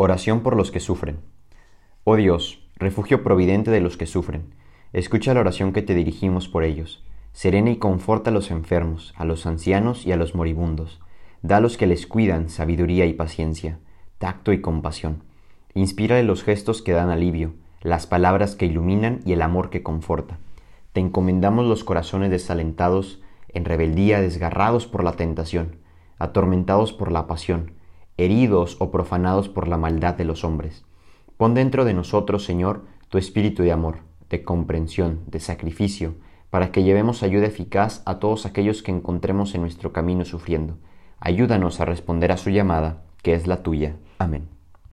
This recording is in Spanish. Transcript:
Oración por los que sufren. Oh Dios, refugio providente de los que sufren, escucha la oración que te dirigimos por ellos. Serena y conforta a los enfermos, a los ancianos y a los moribundos. Da a los que les cuidan sabiduría y paciencia, tacto y compasión. Inspírale los gestos que dan alivio, las palabras que iluminan y el amor que conforta. Te encomendamos los corazones desalentados, en rebeldía, desgarrados por la tentación, atormentados por la pasión, heridos o profanados por la maldad de los hombres. Pon dentro de nosotros, Señor, tu espíritu de amor, de comprensión, de sacrificio, para que llevemos ayuda eficaz a todos aquellos que encontremos en nuestro camino sufriendo. Ayúdanos a responder a su llamada, que es la tuya. Amén.